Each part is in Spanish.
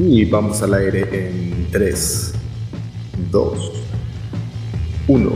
Y vamos al aire en 3, 2, 1.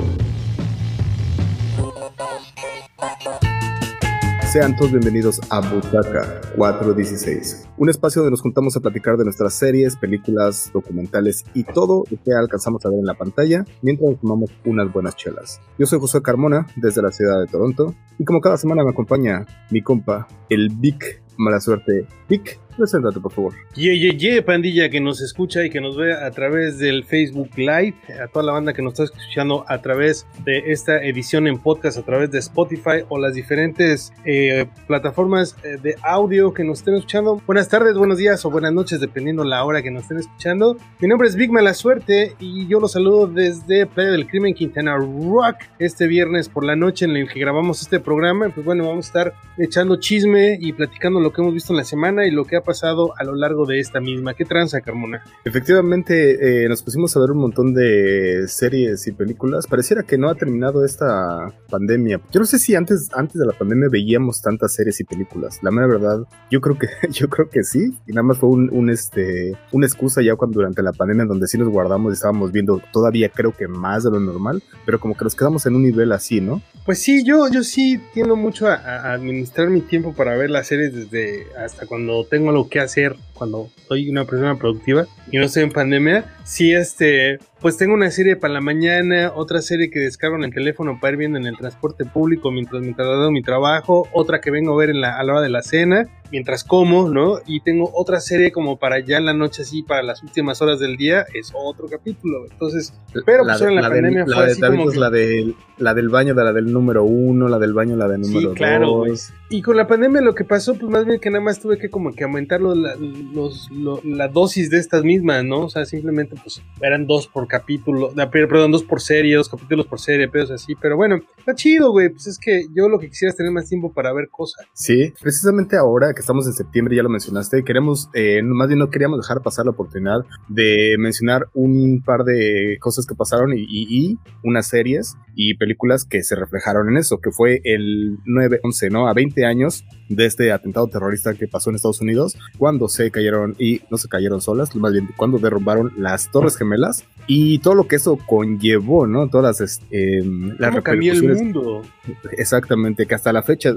Sean todos bienvenidos a Butaca 416, un espacio donde nos juntamos a platicar de nuestras series, películas, documentales y todo lo que alcanzamos a ver en la pantalla mientras tomamos unas buenas chelas. Yo soy José Carmona, desde la ciudad de Toronto, y como cada semana me acompaña mi compa, el Big Mala Suerte. Vic, Preséntate, por favor. Ye, ye, ye, pandilla que nos escucha y que nos ve a través del Facebook Live, a toda la banda que nos está escuchando a través de esta edición en podcast, a través de Spotify o las diferentes eh, plataformas eh, de audio que nos estén escuchando. Buenas tardes, buenos días o buenas noches, dependiendo la hora que nos estén escuchando. Mi nombre es Big Mala Suerte y yo los saludo desde Playa del Crimen, Quintana Rock, este viernes por la noche en el que grabamos este programa. Pues bueno, vamos a estar echando chisme y platicando lo que hemos visto en la semana y lo que ha pasado a lo largo de esta misma. ¿Qué tranza, Carmona? Efectivamente, eh, nos pusimos a ver un montón de series y películas. Pareciera que no ha terminado esta pandemia. Yo no sé si antes, antes de la pandemia veíamos tantas series y películas. La mera verdad, yo creo que, yo creo que sí. Y nada más fue un, este, una excusa ya cuando durante la pandemia donde sí nos guardamos y estábamos viendo todavía creo que más de lo normal. Pero como que nos quedamos en un nivel así, ¿no? Pues sí, yo, yo sí tiendo mucho a, a administrar mi tiempo para ver las series desde hasta cuando tengo lo que hacer cuando soy una persona productiva y no estoy en pandemia, si este, pues tengo una serie para la mañana, otra serie que descargo en el teléfono para ir viendo en el transporte público mientras me traslado mi trabajo, otra que vengo a ver en la, a la hora de la cena, mientras como, ¿no? Y tengo otra serie como para ya en la noche así, para las últimas horas del día, es otro capítulo. Entonces, pero pues en la, pandemia fue así como la, del, la del baño, de la del número uno, la del baño, la del número sí, claro, dos. Y con la pandemia lo que pasó, pues más bien que nada más tuve que como que aumentar la, los, la dosis de estas mismas, ¿no? O sea, simplemente pues eran dos por capítulo, perdón, dos por serie, dos capítulos por serie, pedos así, pero bueno, está chido, güey, pues es que yo lo que quisiera es tener más tiempo para ver cosas. Sí, precisamente ahora que estamos en septiembre, ya lo mencionaste, queremos, eh, más bien no queríamos dejar pasar la oportunidad de mencionar un par de cosas que pasaron y, y, unas series y películas que se reflejaron en eso, que fue el 9-11, ¿no? A 20 años de este atentado terrorista que pasó en Estados Unidos, cuando se cayeron, y no se cayeron solas, más bien cuando derrumbaron las Torres Gemelas y todo lo que eso conllevó, ¿no? Todas las, eh, las el mundo. Exactamente, que hasta la fecha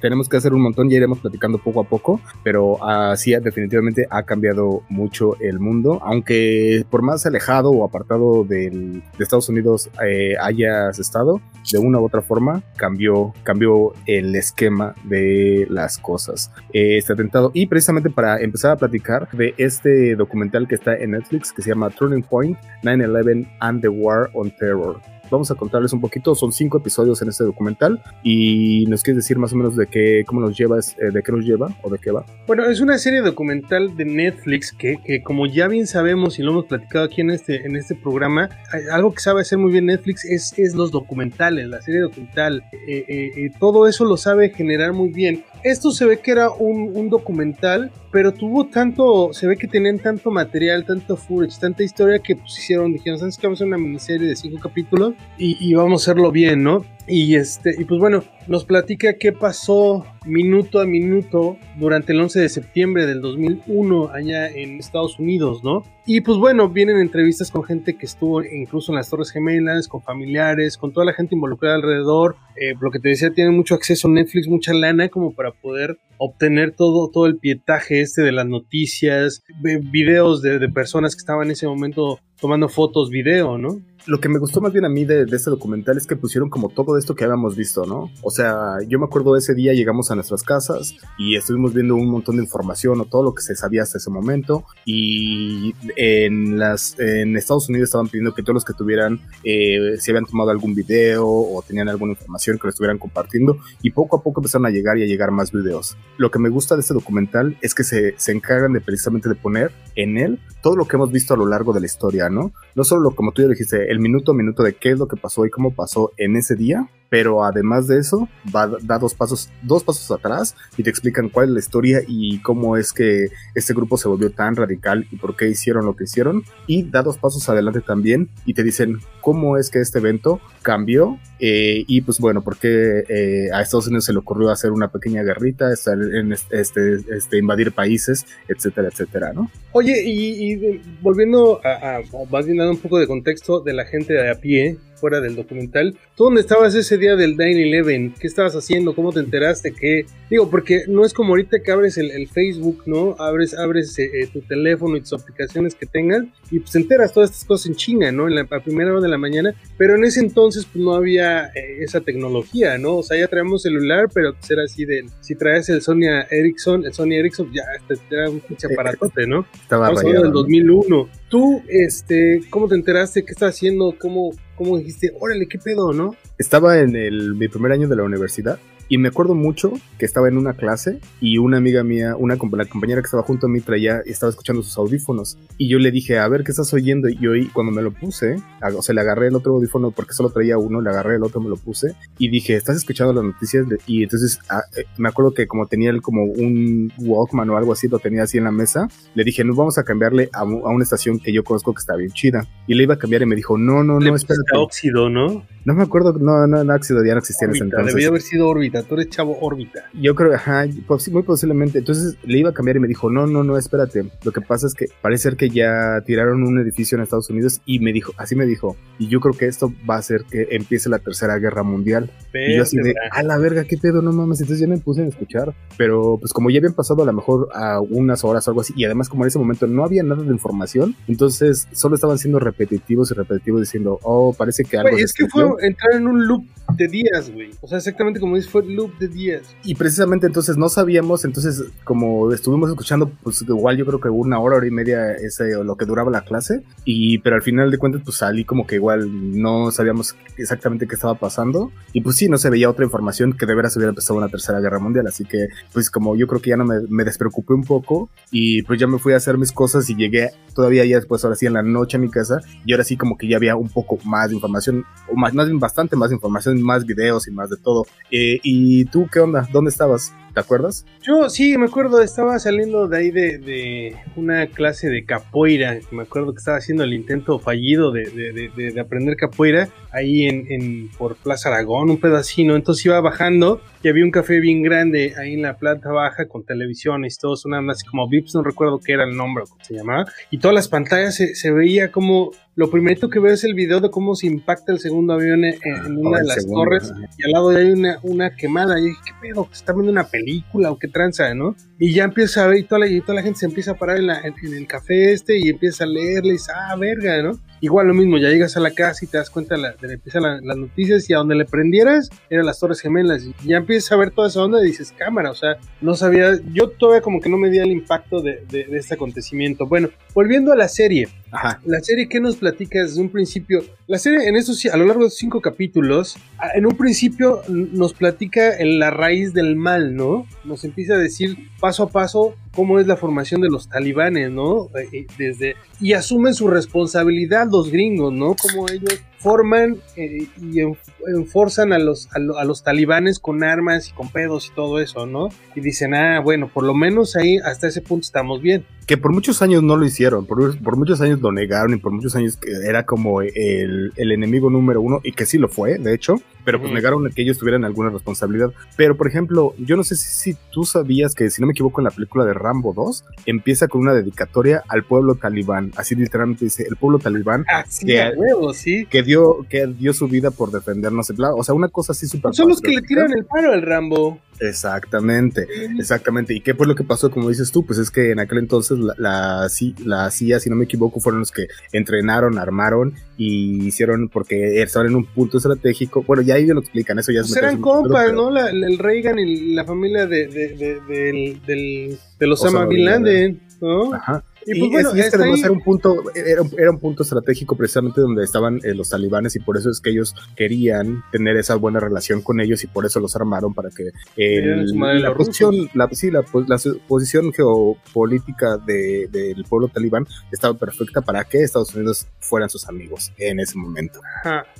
tenemos que hacer un montón, ya iremos platicando poco a poco, pero así definitivamente ha cambiado mucho el mundo, aunque por más alejado o apartado del, de Estados Unidos eh, hayas estado, de una u otra forma cambió, cambió el esquema de las cosas. Este atentado, y precisamente para empezar a platicar de este documental que está en Netflix que se llama Turning Point 9-11 and the War on Terror vamos a contarles un poquito. Son cinco episodios en este documental y nos quieres decir más o menos de qué, cómo nos lleva, eh, de qué nos lleva o de qué va. Bueno, es una serie documental de Netflix que, que, como ya bien sabemos y lo hemos platicado aquí en este, en este programa, algo que sabe hacer muy bien Netflix es, es los documentales, la serie documental. Eh, eh, todo eso lo sabe generar muy bien. Esto se ve que era un, un documental pero tuvo tanto, se ve que tenían tanto material, tanto footage, tanta historia que pues hicieron, dijeron, ¿sabes que Vamos a hacer una miniserie de cinco capítulos y, y, vamos a hacerlo bien, ¿no? Y este, y pues bueno, nos platica qué pasó minuto a minuto durante el 11 de septiembre del 2001 allá en Estados Unidos, ¿no? Y pues bueno, vienen entrevistas con gente que estuvo incluso en las Torres Gemelas, con familiares, con toda la gente involucrada alrededor. Eh, lo que te decía, tienen mucho acceso a Netflix, mucha lana como para poder obtener todo, todo el pietaje este de las noticias, videos de, de personas que estaban en ese momento tomando fotos, video, ¿no? Lo que me gustó más bien a mí de, este documental es que pusieron como todo esto que habíamos visto, ¿no? O sea, yo me acuerdo ese día llegamos a nuestras casas y estuvimos viendo un montón de información o todo lo que se sabía hasta ese momento y en las en Estados Unidos estaban pidiendo que todos los que tuvieran eh, si habían tomado algún video o tenían alguna información que lo estuvieran compartiendo y poco a poco empezaron a llegar y a llegar más videos. Lo que me gusta de este documental es que se, se encargan de precisamente de poner en él todo lo que hemos visto a lo largo de la historia, ¿no? No solo lo, como tú ya dijiste, el minuto a minuto de qué es lo que pasó y cómo pasó en ese día, pero además de eso, va, da dos pasos, dos pasos atrás y te explican cuál es la historia y cómo es que este grupo se volvió tan radical y por qué hicieron lo que hicieron. Y da dos pasos adelante también y te dicen cómo es que este evento cambió eh, y pues bueno, porque eh, a Estados Unidos se le ocurrió hacer una pequeña guerrita, estar en este, este, invadir países, etcétera, etcétera, ¿no? Oye, y, volviendo a, a, más bien dando un poco de contexto de la gente de a pie, fuera del documental. ¿Tú dónde estabas ese día del 9-11? ¿Qué estabas haciendo? ¿Cómo te enteraste? ¿Qué? Digo, porque no es como ahorita que abres el, Facebook, ¿no? Abres, abres eh, tu teléfono y tus aplicaciones que tengas y pues enteras todas estas cosas en China, ¿no? En la primera hora de la mañana. Pero en ese entonces pues no había eh, esa tecnología, ¿no? O sea, ya traemos celular, pero pues era así de... Si traes el Sony Ericsson, el Sony Ericsson ya este, era un pinche aparatote, ¿no? Estaba Estamos hablando del 2001. Tú, este, ¿cómo te enteraste? ¿Qué estás haciendo? ¿Cómo, cómo dijiste? Órale, ¿qué pedo, no? Estaba en el, mi primer año de la universidad y me acuerdo mucho que estaba en una clase y una amiga mía, una la compañera que estaba junto a mí traía, estaba escuchando sus audífonos. Y yo le dije, a ver, ¿qué estás oyendo? Y yo cuando me lo puse, o sea, le agarré el otro audífono porque solo traía uno, le agarré el otro, me lo puse. Y dije, ¿estás escuchando las noticias? Y entonces ah, eh, me acuerdo que como tenía él como un Walkman o algo así, lo tenía así en la mesa. Le dije, no, vamos a cambiarle a, una estación que yo conozco que está bien chida. Y le iba a cambiar y me dijo, no, no, no, espérate. óxido, ¿no? No me acuerdo, no, no, no, óxido ya no existía en ese entonces. Debería haber sido órbita, tú eres chavo órbita. Yo creo, ajá, pues, muy posiblemente. Entonces le iba a cambiar y me dijo, no, no, no, espérate. Lo que pasa es que parece ser que ya tiraron un edificio en Estados Unidos y me dijo, así me dijo, y yo creo que esto va a hacer que empiece la tercera guerra mundial. y yo así de, a la verga, qué pedo, no mames. Entonces ya me puse a escuchar. Pero pues como ya habían pasado a lo mejor a unas horas o algo así, y además como en ese momento no había nada de información, entonces solo estaban siendo repetitivos y repetitivos diciendo, oh, parece que algo... es que fue entrar en un loop de días, güey. O sea, exactamente como dice, fue loop de días. Y precisamente entonces no sabíamos, entonces como estuvimos escuchando, pues igual yo creo que una hora, hora y media ese lo que duraba la clase. Y pero al final de cuentas, pues salí como que igual no sabíamos exactamente qué estaba pasando. Y pues sí, no se veía otra información que de veras hubiera empezado una tercera guerra mundial. Así que, pues como yo creo que ya no me, me despreocupé un poco. Y pues ya me fui a hacer mis cosas y llegué todavía ya después, ahora sí, en la noche a mi casa. Y ahora sí como que ya había un poco más de información, o más, más bastante más información, más videos y más de todo. Eh, ¿Y tú qué onda? ¿Dónde estabas? ¿Te acuerdas? Yo sí, me acuerdo, estaba saliendo de ahí de, una clase de capoeira. Me acuerdo que estaba haciendo el intento fallido de, aprender capoeira ahí en, por Plaza Aragón, un pedacino. Entonces iba bajando y había un café bien grande ahí en la planta baja con televisiones, todo sonando así como Vips, no recuerdo qué era el nombre o cómo se llamaba. Y todas las pantallas se, se veía como lo primero que veo es el video de cómo se impacta el segundo avión en, una de las torres y al lado hay una, una quemada. Y dije, ¿qué pedo? ¿Está viendo una película o qué tranza, no? Y ya empieza a ver y toda la, toda la gente se empieza a parar en, el café este y empieza a leerle y dice, ah, verga, ¿no? Igual lo mismo, ya llegas a la casa y te das cuenta de, de empiezan las noticias y a donde le prendieras eran las Torres Gemelas. Y ya empiezas a ver toda esa onda y dices, cámara, o sea, no sabía, yo todavía como que no me di el impacto de, de este acontecimiento. Bueno, volviendo a la serie, Ajá. La serie que nos platica desde un principio, la serie en eso a lo largo de cinco capítulos, en un principio nos platica en la raíz del mal, ¿no? Nos empieza a decir paso a paso cómo es la formación de los talibanes, ¿no? Eh, eh, desde y asumen su responsabilidad los gringos, ¿no? Como ellos forman eh, y enforzan a los, a, los talibanes con armas y con pedos y todo eso, ¿no? Y dicen, ah, bueno, por lo menos ahí hasta ese punto estamos bien. Que por muchos años no lo hicieron, por, por muchos años lo negaron y por muchos años era como el, el, enemigo número uno y que sí lo fue, de hecho, pero pues negaron que ellos tuvieran alguna responsabilidad. Pero por ejemplo, yo no sé si, si, tú sabías que, si no me equivoco, en la película de Rambo 2 empieza con una dedicatoria al pueblo talibán, así literalmente dice, el pueblo talibán ah, que, huevo, sí. que dio que dio su vida por defendernos, o sea, una cosa así súper. Son los que le tiran el paro al Rambo. Exactamente, exactamente. ¿Y qué fue lo que pasó? Como dices tú, pues es que en aquel entonces la, la, la, CIA, si no me equivoco, fueron los que entrenaron, armaron y hicieron, porque estaban en un punto estratégico. Bueno, ya ellos lo explican, eso ya es... Pues eran compas, ¿no? el Reagan y la familia de, de, de, de, de los Osama Bin Laden. ¿no? Ajá. Y, pues bueno, este además era un punto, era, un punto estratégico precisamente donde estaban eh, los talibanes y por eso es que ellos querían tener esa buena relación con ellos y por eso los armaron para que la posición, la, sí, la, la, posición geopolítica del de, pueblo talibán estaba perfecta para que Estados Unidos fueran sus amigos en ese momento.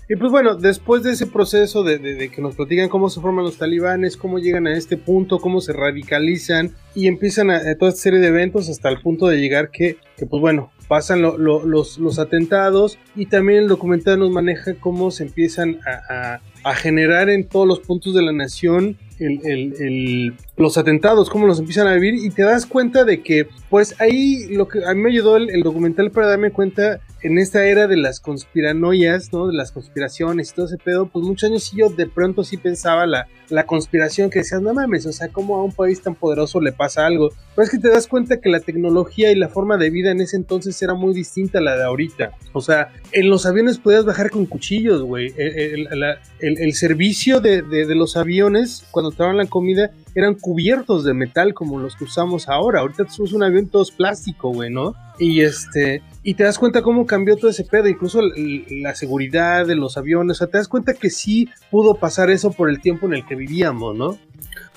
Y pues bueno, después de ese proceso de, de que nos platican cómo se forman los talibanes, cómo llegan a este punto, cómo se radicalizan y empiezan a, toda esta serie de eventos hasta el punto de llegar que, pues bueno, pasan los, los, atentados y también el documental nos maneja cómo se empiezan a, a, generar en todos los puntos de la nación el, el, los atentados, cómo los empiezan a vivir y te das cuenta de que pues ahí lo que a mí me ayudó el, documental para darme cuenta en esta era de las conspiranoias, ¿no? De las conspiraciones y todo ese pedo, pues muchos años sí yo de pronto sí pensaba la, la conspiración que decías, no mames, o sea, ¿cómo a un país tan poderoso le pasa algo? Pero es que te das cuenta que la tecnología y la forma de vida en ese entonces era muy distinta a la de ahorita. O sea, en los aviones podías bajar con cuchillos, güey. El, el, servicio de, de, de, los aviones, cuando te daban la comida, eran cubiertos de metal como los que usamos ahora. Ahorita te un avión todo plástico, güey, ¿no? Y este, y te das cuenta cómo cambió todo ese pedo, incluso la seguridad de los aviones, o sea, te das cuenta que sí pudo pasar eso por el tiempo en el que vivíamos, ¿no?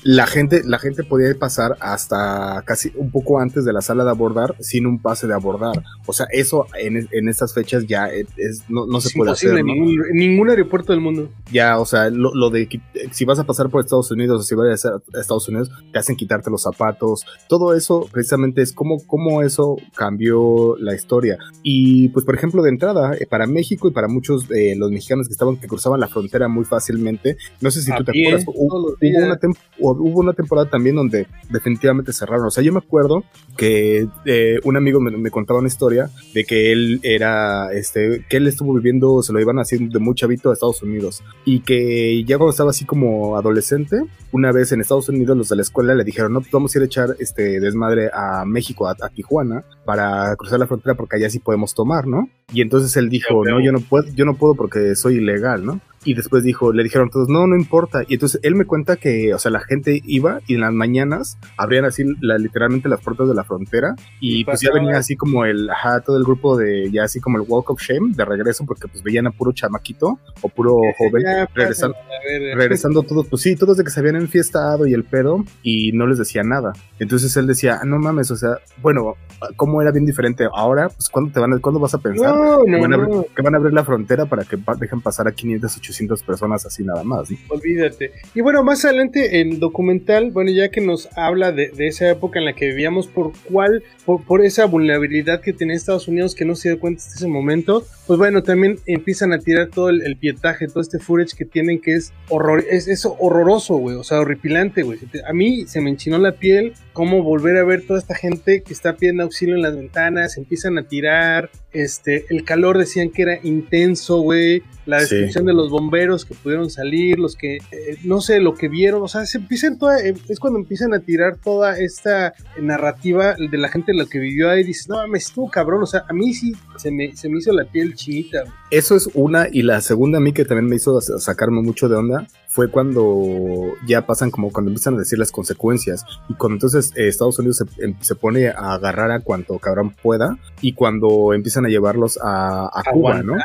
La gente, la gente podía pasar hasta casi un poco antes de la sala de abordar sin un pase de abordar. O sea, eso en, en estas fechas ya es, no, no se puede hacer. En, ningún, aeropuerto del mundo. Ya, o sea, lo, lo, de si vas a pasar por Estados Unidos o si vas a, Estados Unidos, te hacen quitarte los zapatos. Todo eso precisamente es como, cómo eso cambió la historia. Y pues, por ejemplo, de entrada, eh, para México y para muchos de los mexicanos que estaban, que cruzaban la frontera muy fácilmente, no sé si tú te acuerdas, hubo, una temporada hubo una temporada también donde definitivamente cerraron. O sea, yo me acuerdo que eh, un amigo me, contaba una historia de que él era, este, que él estuvo viviendo, se lo iban haciendo de muy chavito a Estados Unidos y que ya cuando estaba así como adolescente, una vez en Estados Unidos los de la escuela le dijeron, no, pues vamos a ir a echar este desmadre a México, a, Tijuana, para cruzar la frontera porque allá sí podemos tomar, ¿no? Y entonces él dijo, no, yo no puedo, yo no puedo porque soy ilegal, ¿no? Y después dijo, le dijeron todos, no, no importa. Y entonces él me cuenta que, o sea, la gente iba y en las mañanas abrían así la, literalmente las puertas de la frontera y, pues ya venía así como el, ajá, todo el grupo de, ya así como el Walk of Shame de regreso porque pues veían a puro chamaquito o puro joven regresando, regresando todos, pues sí, todos de que se habían enfiestado y el pedo y no les decía nada. Entonces él decía, ah, no mames, o sea, bueno, ¿cómo era bien diferente? Ahora, pues ¿cuándo, te van a, ¿cuándo vas a pensar que, van a abrir, que, van a abrir, la frontera para que dejen pasar a 500, 800 personas así nada más. Olvídate. Y bueno, más adelante en documental, bueno, ya que nos habla de, esa época en la que vivíamos, por cuál, por, esa vulnerabilidad que tenía Estados Unidos que no se dio cuenta hasta ese momento, pues bueno, también empiezan a tirar todo el, pietaje, todo este footage que tienen que es horror, es, es horroroso, güey, o sea, horripilante, güey. A mí se me enchinó la piel cómo volver a ver toda esta gente que está pidiendo auxilio en las ventanas, empiezan a tirar, este, el calor decían que era intenso, güey, la descripción de los bomberos que pudieron salir, los que, eh, no sé, lo que vieron, o sea, se empiezan toda, eh, es cuando empiezan a tirar toda esta narrativa de la gente lo que vivió ahí, dices, no me estuvo cabrón, o sea, a mí sí se me, se me hizo la piel chinita. Eso es una, y la segunda a mí que también me hizo sacarme mucho de onda, fue cuando ya pasan como cuando empiezan a decir las consecuencias, y cuando entonces eh, Estados Unidos se, em, se, pone a agarrar a cuanto cabrón pueda, y cuando empiezan a llevarlos a, a Cuba, ¿no?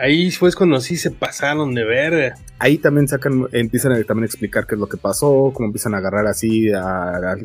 Ahí fue cuando sí se pasaron de verga. Ahí también sacan, empiezan a también explicar qué es lo que pasó, cómo empiezan a agarrar así a,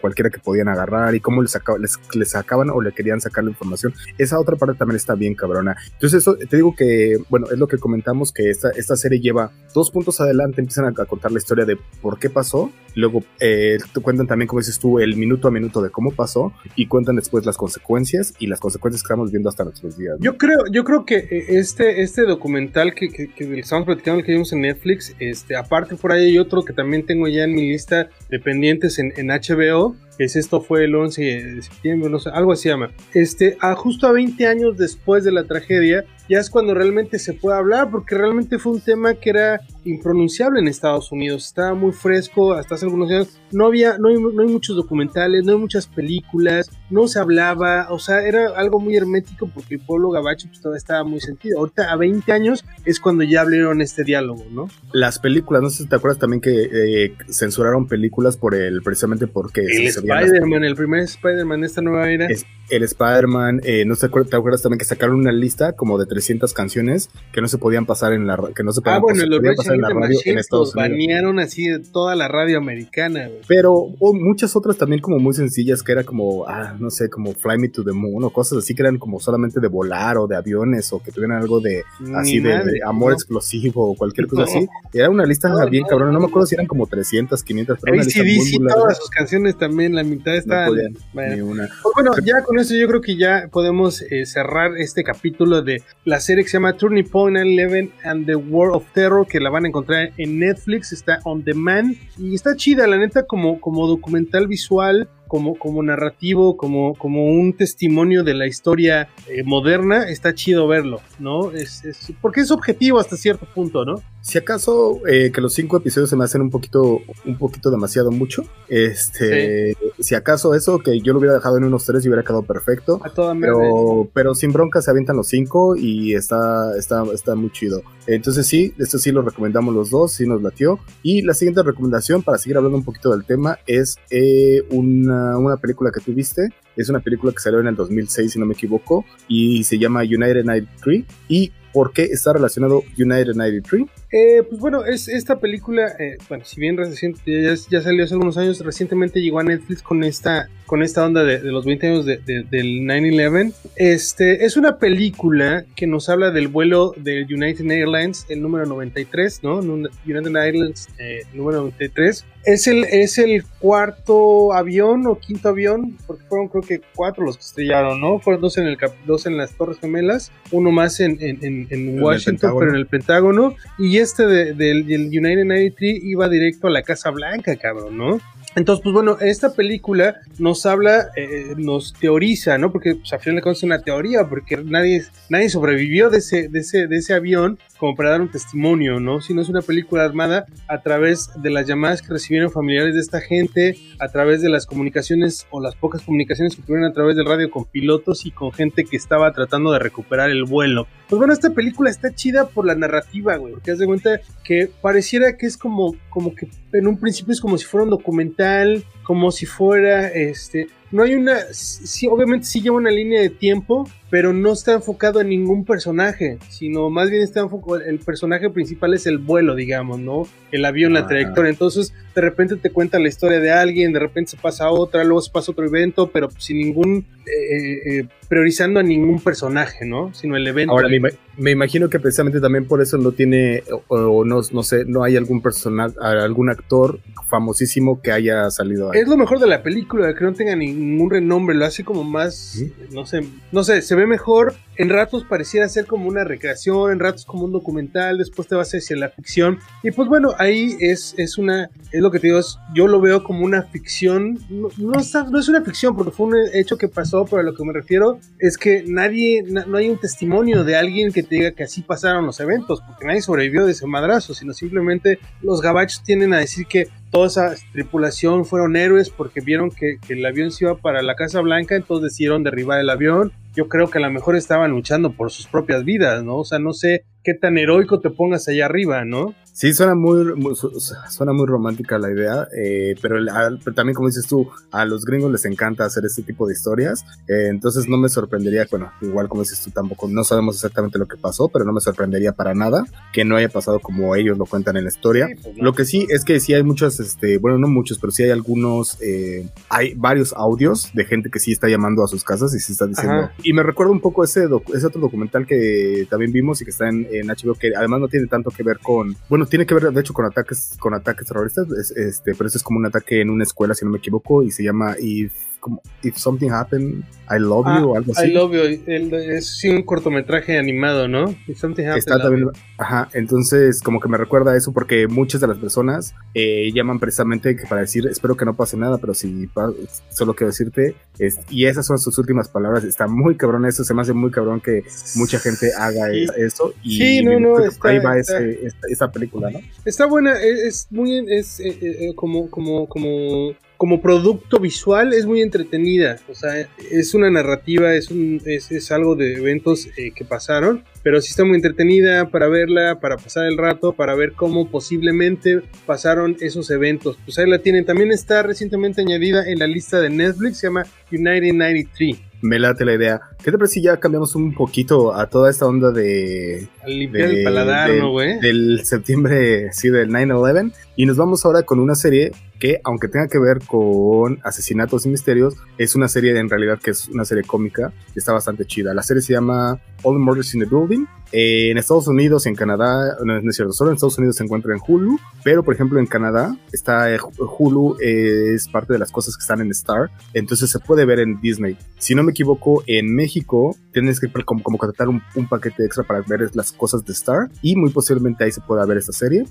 cualquiera que podían agarrar y cómo les, sacaban, les, sacaban o le querían sacar la información. Esa otra parte también está bien cabrona. Entonces eso, te digo que, bueno, es lo que comentamos, que esta, esta serie lleva dos puntos adelante, empiezan a, contar la historia de por qué pasó, luego eh, cuentan también, como dices tú, el minuto a minuto de cómo pasó y cuentan después las consecuencias y las consecuencias que estamos viendo hasta nuestros días. Yo creo, yo creo que eh, este, este documental que, que, estamos platicando, el que vimos en Netflix, este, aparte por ahí hay otro que también tengo ya en mi lista de pendientes en, en HBO, es esto fue el 11 de septiembre, no sé, algo así llama. Este, a justo a 20 años después de la tragedia, ya es cuando realmente se puede hablar, porque realmente fue un tema que era impronunciable en Estados Unidos, estaba muy fresco, hasta hace algunos años, no había, no hay, no hay muchos documentales, no hay muchas películas, no se hablaba, o sea, era algo muy hermético porque el pueblo gabacho pues, todavía estaba muy sentido. Ahorita a 20 años es cuando ya abrieron este diálogo, ¿no? Las películas, no sé si te acuerdas también que eh, censuraron películas por el, precisamente porque... El Spider-Man, el primer Spider-Man de esta nueva era. Es, el Spider-Man, eh, no sé, te acuerdas también que sacaron una lista como de 300 canciones que no se podían pasar en la que no se podían, ah, bueno, pasar, en la radio en Estados Unidos. banearon así de toda la radio americana. Pero muchas otras también como muy sencillas que era como, ah, no sé, como Fly Me to the Moon o cosas así que eran como solamente de volar o de aviones o que tuvieran algo de así de, amor explosivo o cualquier cosa así. Era una lista bien cabrón, no me acuerdo si eran como 300, 500, pero una lista muy, todas sus canciones también, la mitad está bueno, bueno, ya con eso yo creo que ya podemos eh, cerrar este capítulo de la serie que se llama Turning Point 11 and the World of Terror, que la van a encontrar en Netflix, está on demand y está chida, la neta, como, como documental visual como, como narrativo, como, como un testimonio de la historia eh, moderna, está chido verlo, ¿no? Es, porque es objetivo hasta cierto punto, ¿no? Si acaso eh, que los cinco episodios se me hacen un poquito, un poquito demasiado mucho, este, si acaso eso, que yo lo hubiera dejado en unos tres y hubiera quedado perfecto, A toda pero, pero sin bronca se avientan los cinco y está, está, está muy chido. Entonces sí, esto sí lo recomendamos los dos, sí nos latió. Y la siguiente recomendación, para seguir hablando un poquito del tema, es eh, una, una película que tuviste. Es una película que salió en el 2006, si no me equivoco, y se llama United 93. ¿Y por qué está relacionado United 93? Eh, pues bueno, es esta película, eh, bueno, si bien reciente, ya, salió hace algunos años, recientemente llegó a Netflix con esta, con esta onda de, los 20 años del 9-11. Este, es una película que nos habla del vuelo del United Airlines, el número 93, ¿no? United Airlines, eh, número 93. Es el, es el cuarto avión o quinto avión, porque fueron creo que cuatro los que estrellaron, ¿no? Fueron dos en, el, dos en las Torres Gemelas, uno más en, en, en Washington, pero en el Pentágono, y y este del United 93 iba directo a la Casa Blanca, cabrón, ¿no? Entonces, pues bueno, esta película nos habla, eh, nos teoriza, ¿no? Porque pues, al final de cuentas es una teoría, porque nadie, nadie sobrevivió de ese, de, ese, de ese avión como para dar un testimonio, ¿no? Sino es una película armada a través de las llamadas que recibieron familiares de esta gente, a través de las comunicaciones o las pocas comunicaciones que tuvieron a través del radio con pilotos y con gente que estaba tratando de recuperar el vuelo. Pues bueno, esta película está chida por la narrativa, güey, porque haz de cuenta que pareciera que es como, como que en un principio es como si fuera un documental, como si fuera, este, no hay una, sí, obviamente sí lleva una línea de tiempo, pero no está enfocado en ningún personaje, sino más bien está enfocado, el personaje principal es el vuelo, digamos, ¿no? El avión, la trayectoria. Entonces, de repente te cuenta la historia de alguien, de repente se pasa a otra, luego se pasa a otro evento, pero sin ningún, eh, eh, priorizando a ningún personaje, ¿no? Sino el evento. Ahora, me, imagino que precisamente también por eso no tiene, o, no, no sé, no hay algún personaje, algún actor famosísimo que haya salido ahí. Es lo mejor de la película, que no tenga ningún renombre, lo hace como más, no sé, no sé, se ve mejor. En ratos pareciera ser como una recreación, en ratos como un documental, después te vas hacia la ficción. Y pues bueno, ahí es, es una, es lo que te digo, yo lo veo como una ficción. No, no, es una ficción porque fue un hecho que pasó, pero a lo que me refiero es que nadie, no hay un testimonio de alguien que te diga que así pasaron los eventos, porque nadie sobrevivió de ese madrazo, sino simplemente los gabachos tienden a decir que toda esa tripulación fueron héroes porque vieron que, el avión se iba para la Casa Blanca, entonces decidieron derribar el avión. Yo creo que a lo mejor estaban luchando por sus propias vidas, ¿no? O sea, no sé qué tan heroico te pongas allá arriba, ¿no? Sí, suena muy, suena muy romántica la idea, eh, pero, también como dices tú, a los gringos les encanta hacer este tipo de historias, eh, entonces no me sorprendería, bueno, igual como dices tú tampoco, no sabemos exactamente lo que pasó, pero no me sorprendería para nada que no haya pasado como ellos lo cuentan en la historia. Pues lo que sí es que sí hay muchos, este, bueno, no muchos, pero sí hay algunos, eh, hay varios audios de gente que sí está llamando a sus casas y sí está diciendo, y me recuerda un poco ese, ese otro documental que también vimos y que está en, en HBO, que además no tiene tanto que ver con, bueno, tiene que ver de hecho con ataques, con ataques terroristas, este, pero eso es como un ataque en una escuela, si no me equivoco, y se llama If, como, If Something Happened, I Love You o algo así. I Love You, es sí, un cortometraje animado, ¿no? If Something Happened. Está también, ajá, entonces como que me recuerda a eso porque muchas de las personas eh, llaman precisamente para decir, espero que no pase nada, pero si solo quiero decirte, es, y esas son sus últimas palabras, está muy cabrón eso, se me hace muy cabrón que mucha gente haga eso. Y sí, no, no, ahí va esa película, ¿no? Está buena, es, muy, es eh, eh, como, como, como como producto visual es muy entretenida. O sea, es una narrativa, es, un, es, es algo de eventos eh, que pasaron, pero sí está muy entretenida para verla, para pasar el rato, para ver cómo posiblemente pasaron esos eventos. Pues ahí la tienen. También está recientemente añadida en la lista de Netflix, se llama United 93 me late la idea. ¿Qué te parece si ya cambiamos un poquito a toda esta onda de. Al paladar, ¿no, güey? Del septiembre, sí, del 9-11. Y nos vamos ahora con una serie que, aunque tenga que ver con asesinatos y misterios, es una serie en realidad que es una serie cómica y está bastante chida. La serie se llama All the Murders in the Building. Eh, en Estados Unidos y en Canadá, no, es cierto, solo en Estados Unidos se encuentra en Hulu, pero por ejemplo en Canadá está eh, Hulu eh, es parte de las cosas que están en Star, entonces se puede ver en Disney. Si no me equivoco, en México tienes que como, como contratar un, paquete extra para ver las cosas de Star y muy posiblemente ahí se pueda ver esta serie.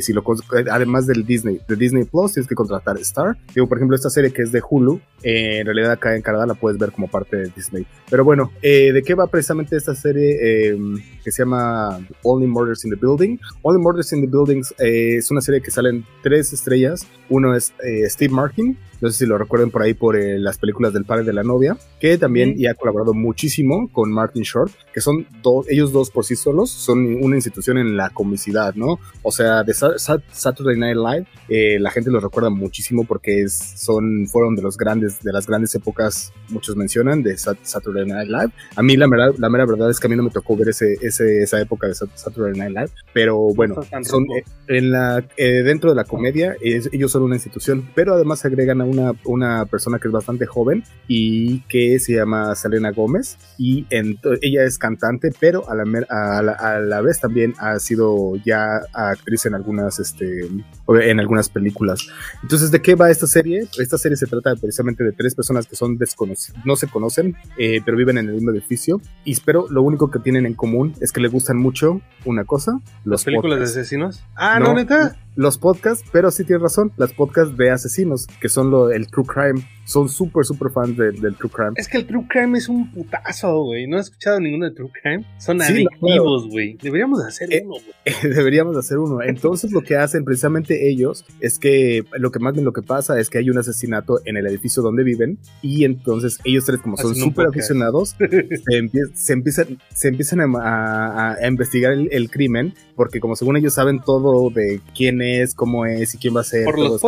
si lo además del Disney, de Disney Plus tienes que contratar Star. Digo, por ejemplo, esta serie que es de Hulu, en realidad acá en Canadá la puedes ver como parte de Disney. Pero bueno, ¿de qué va precisamente esta serie? Em, que se llama Only Murders in the Building. Only Murders in the Buildings eh, es una serie que salen tres estrellas. Uno es eh, Steve Martin, no sé si lo recuerden por ahí por eh, las películas del padre de la novia, que también ya ha colaborado muchísimo con Martin Short, que son dos, ellos dos por sí solos, son una institución en la comicidad, ¿no? O sea, de Saturday Night Live, eh, la gente los recuerda muchísimo porque es, son, fueron de los grandes, de las grandes épocas, muchos mencionan, de Saturday Night Live. A mí la, verdad, la mera verdad es que a mí no me tocó ver ese, ese esa época de Saturday Night Live, pero bueno, son, eh, en la, dentro de la comedia, ellos son una institución, pero además agregan a una, una persona que es bastante joven y que se llama Selena Gómez y ella es cantante, pero a la, a, la, vez también ha sido ya actriz en algunas, este, en algunas películas. Entonces, ¿de qué va esta serie? Esta serie se trata precisamente de tres personas que son desconocidas, no se conocen, eh, pero viven en el mismo edificio y espero lo único que tienen en común es que les gustan mucho una cosa, los películas de asesinos. Ah, no, neta los podcasts, pero sí tienes razón, las podcasts de asesinos, que son el true crime son súper, súper fans del True Crime. Es que el True Crime es un putazo, güey. No he escuchado ninguno de True Crime. Son adictivos, güey. Deberíamos hacer eh, uno, güey. deberíamos hacer uno. Entonces lo que hacen precisamente ellos es que lo que más bien lo que pasa es que hay un asesinato en el edificio donde viven y entonces ellos tres como son súper aficionados se, empiezan, se empiezan a, investigar el, crimen porque como según ellos saben todo de quién es, cómo es y quién va a ser. Por los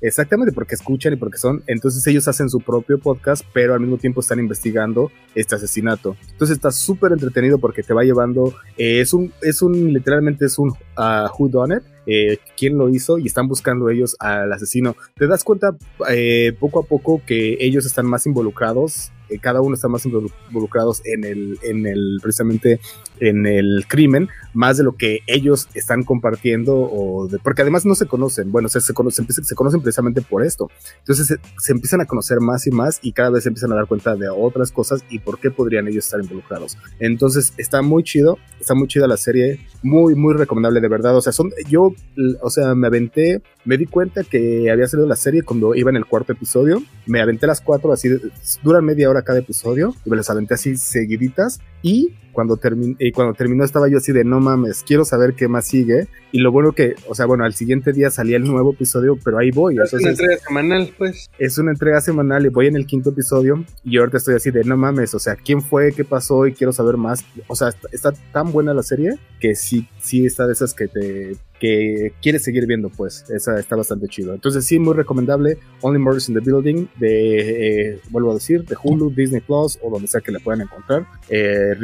Exactamente, porque escuchan y porque son. Entonces ellos hacen su propio podcast, pero al mismo tiempo están investigando este asesinato. Entonces está súper entretenido porque te va llevando. Eh, es un, es un, literalmente es un uh, Who Done It. Eh, quién lo hizo y están buscando ellos al asesino. Te das cuenta eh, poco a poco que ellos están más involucrados cada uno está más involucrados en el, en el, precisamente en el crimen, más de lo que ellos están compartiendo, o de, porque además no se conocen, bueno, se, se, conocen, se conocen precisamente por esto. Entonces se, empiezan a conocer más y más y cada vez se empiezan a dar cuenta de otras cosas y por qué podrían ellos estar involucrados. Entonces está muy chido, está muy chida la serie, muy, muy recomendable de verdad. O sea, son, yo, o sea, me aventé, me di cuenta que había salido la serie cuando iba en el cuarto episodio, me aventé las cuatro, así, duran media hora cada episodio y me las aventé así seguiditas y cuando, terminó estaba yo así de no mames, quiero saber qué más sigue. Y lo bueno que, o sea, bueno, al siguiente día salía el nuevo episodio, pero ahí voy. Es una entrega semanal, pues. Es una entrega semanal y voy en el quinto episodio y ahorita estoy así de no mames, o sea, quién fue, qué pasó y quiero saber más. O sea, está, tan buena la serie que sí, sí está de esas que te que quieres seguir viendo, pues. Esa está bastante chido. Entonces, sí, muy recomendable. Only Murders in the Building, de, eh, vuelvo a decir, de Hulu, Disney Plus o donde sea que la puedan encontrar. Eh,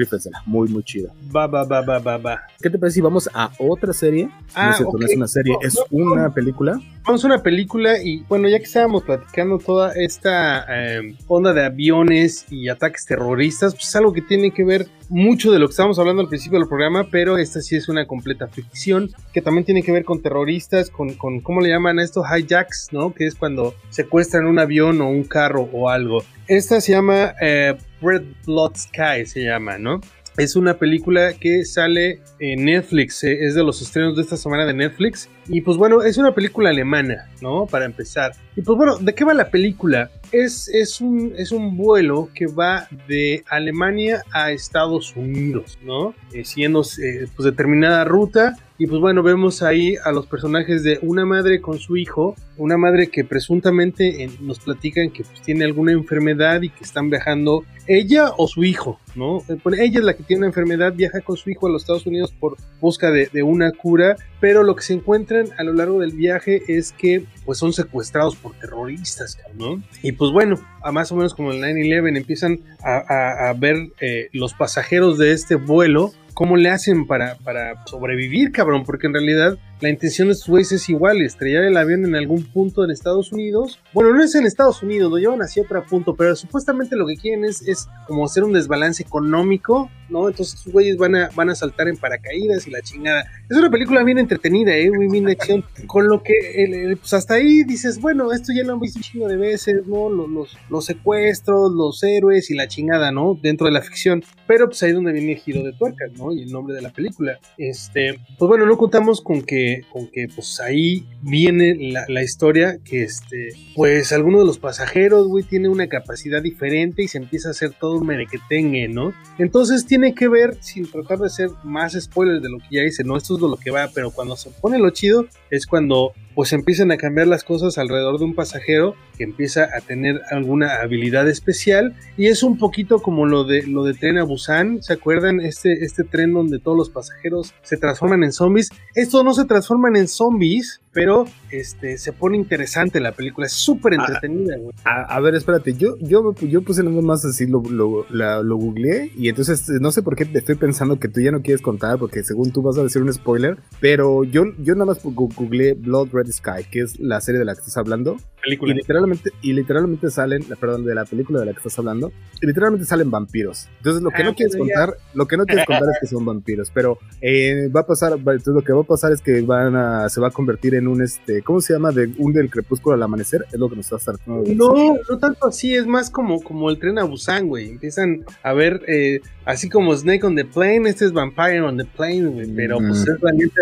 muy, muy chida. Va, va, va, va, va, va. ¿Qué te parece si vamos a otra serie? Ah, no, es una serie, es una película. Vamos a una película y bueno, ya que estábamos platicando toda esta em, onda de aviones y ataques terroristas, pues es algo que tiene que ver mucho de lo que estábamos hablando al principio del programa, pero esta sí es una completa ficción que también tiene que ver con terroristas, con, con ¿cómo le llaman a esto? Hijacks, ¿no? Que es cuando secuestran un avión o un carro o algo. Esta se llama eh, Red Blood Sky, se llama, ¿no? Es una película que sale en Netflix, eh, es de los estrenos de esta semana de Netflix Y pues bueno, es una película alemana, ¿no? Para empezar. Y pues bueno, ¿de qué va la película? Es, es, un, es un vuelo que va de Alemania a Estados Unidos, ¿no? Eh, siendo eh, pues determinada ruta y pues bueno, vemos ahí a los personajes de una madre con su hijo, una madre que presuntamente nos platican que pues, tiene alguna enfermedad y que están viajando ella o su hijo, ¿no? Eh, ella es la que tiene una enfermedad, viaja con su hijo a los Estados Unidos por busca de una cura, pero lo que se encuentran a lo largo del viaje es que pues son secuestrados por terroristas, ¿no? Y pues bueno, a más o menos como el 9-11 empiezan a, a, ver eh, los pasajeros de este vuelo cómo le hacen para, para sobrevivir, cabrón, porque en realidad la intención de estos es igual, estrellar el avión en algún punto en Estados Unidos. Bueno, no es en Estados Unidos, lo llevan hacia otro punto, pero supuestamente lo que quieren es, como hacer un desbalance económico, ¿no? Entonces estos güeyes van a, van a saltar en paracaídas y la chingada. Es una película bien entretenida, ¿eh? Muy bien de acción, con lo que, pues hasta ahí dices, bueno, esto ya lo han visto un chingo de veces, ¿no? Los, los, los secuestros, los héroes y la chingada, ¿no? Dentro de la ficción. Pero pues ahí es donde viene el giro de tuerca, ¿no? Y el nombre de la película. Este, pues bueno, no contamos con que con que pues ahí viene la, historia que este, pues alguno de los pasajeros, güey, tiene una capacidad diferente y se empieza a hacer todo un merequetengue, ¿no? Entonces tiene que ver, sin tratar de ser más spoilers de lo que ya hice, no, esto es lo que va, pero cuando se pone lo chido es cuando pues empiezan a cambiar las cosas alrededor de un pasajero que empieza a tener alguna habilidad especial y es un poquito como lo de lo de tren a Busan, ¿se acuerdan? Este, este tren donde todos los pasajeros se transforman en zombies. Esto no se transforman en zombies, pero este se pone interesante la película, es súper ah, entretenida, güey. A, ver, espérate, yo, yo, yo puse nada más así, lo, lo, lo googleé y entonces no sé por qué te estoy pensando que tú ya no quieres contar porque según tú vas a decir un spoiler, pero yo, yo nada más googleé Blood Red Sky, que es la serie de la que estás hablando. Película. Y literalmente, y literalmente salen, perdón, de la película de la que estás hablando, y literalmente salen vampiros. Entonces lo que ah, no quieres contar, lo que no quieres contar es que son vampiros, pero eh, va a pasar, entonces lo que va a pasar es que van a, se va a convertir en un, este, ¿cómo se llama? De un del crepúsculo al amanecer, es lo que nos está tratando No, no tanto así, es más como, como el tren a Busan, güey. Empiezan a ver, eh, así como Snake on the Plane, este es Vampire on the Plane, güey, pero pues es realmente